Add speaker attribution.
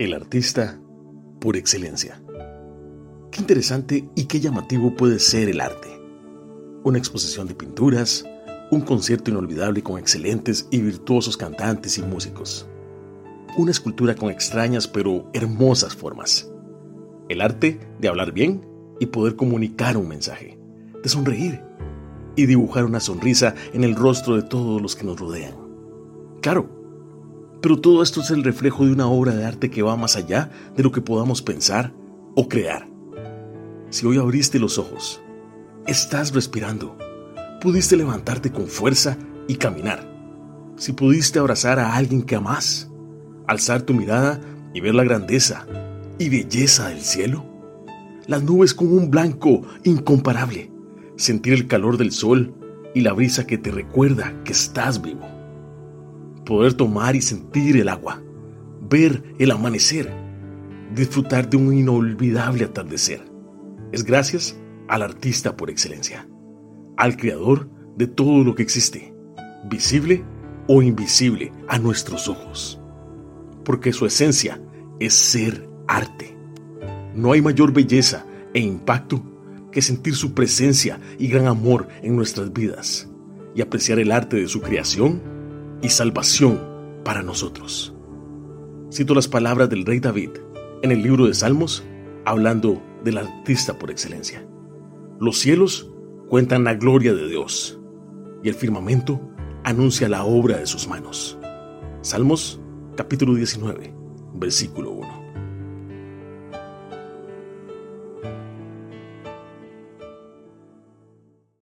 Speaker 1: El artista por excelencia. Qué interesante y qué llamativo puede ser el arte. Una exposición de pinturas, un concierto inolvidable con excelentes y virtuosos cantantes y músicos. Una escultura con extrañas pero hermosas formas. El arte de hablar bien y poder comunicar un mensaje, de sonreír y dibujar una sonrisa en el rostro de todos los que nos rodean. Claro, pero todo esto es el reflejo de una obra de arte que va más allá de lo que podamos pensar o crear. Si hoy abriste los ojos, estás respirando, pudiste levantarte con fuerza y caminar. Si pudiste abrazar a alguien que amas, alzar tu mirada y ver la grandeza y belleza del cielo, las nubes con un blanco incomparable, sentir el calor del sol y la brisa que te recuerda que estás vivo poder tomar y sentir el agua, ver el amanecer, disfrutar de un inolvidable atardecer. Es gracias al artista por excelencia, al creador de todo lo que existe, visible o invisible a nuestros ojos. Porque su esencia es ser arte. No hay mayor belleza e impacto que sentir su presencia y gran amor en nuestras vidas y apreciar el arte de su creación y salvación para nosotros. Cito las palabras del rey David en el libro de Salmos, hablando del artista por excelencia. Los cielos cuentan la gloria de Dios y el firmamento anuncia la obra de sus manos. Salmos capítulo 19, versículo 1.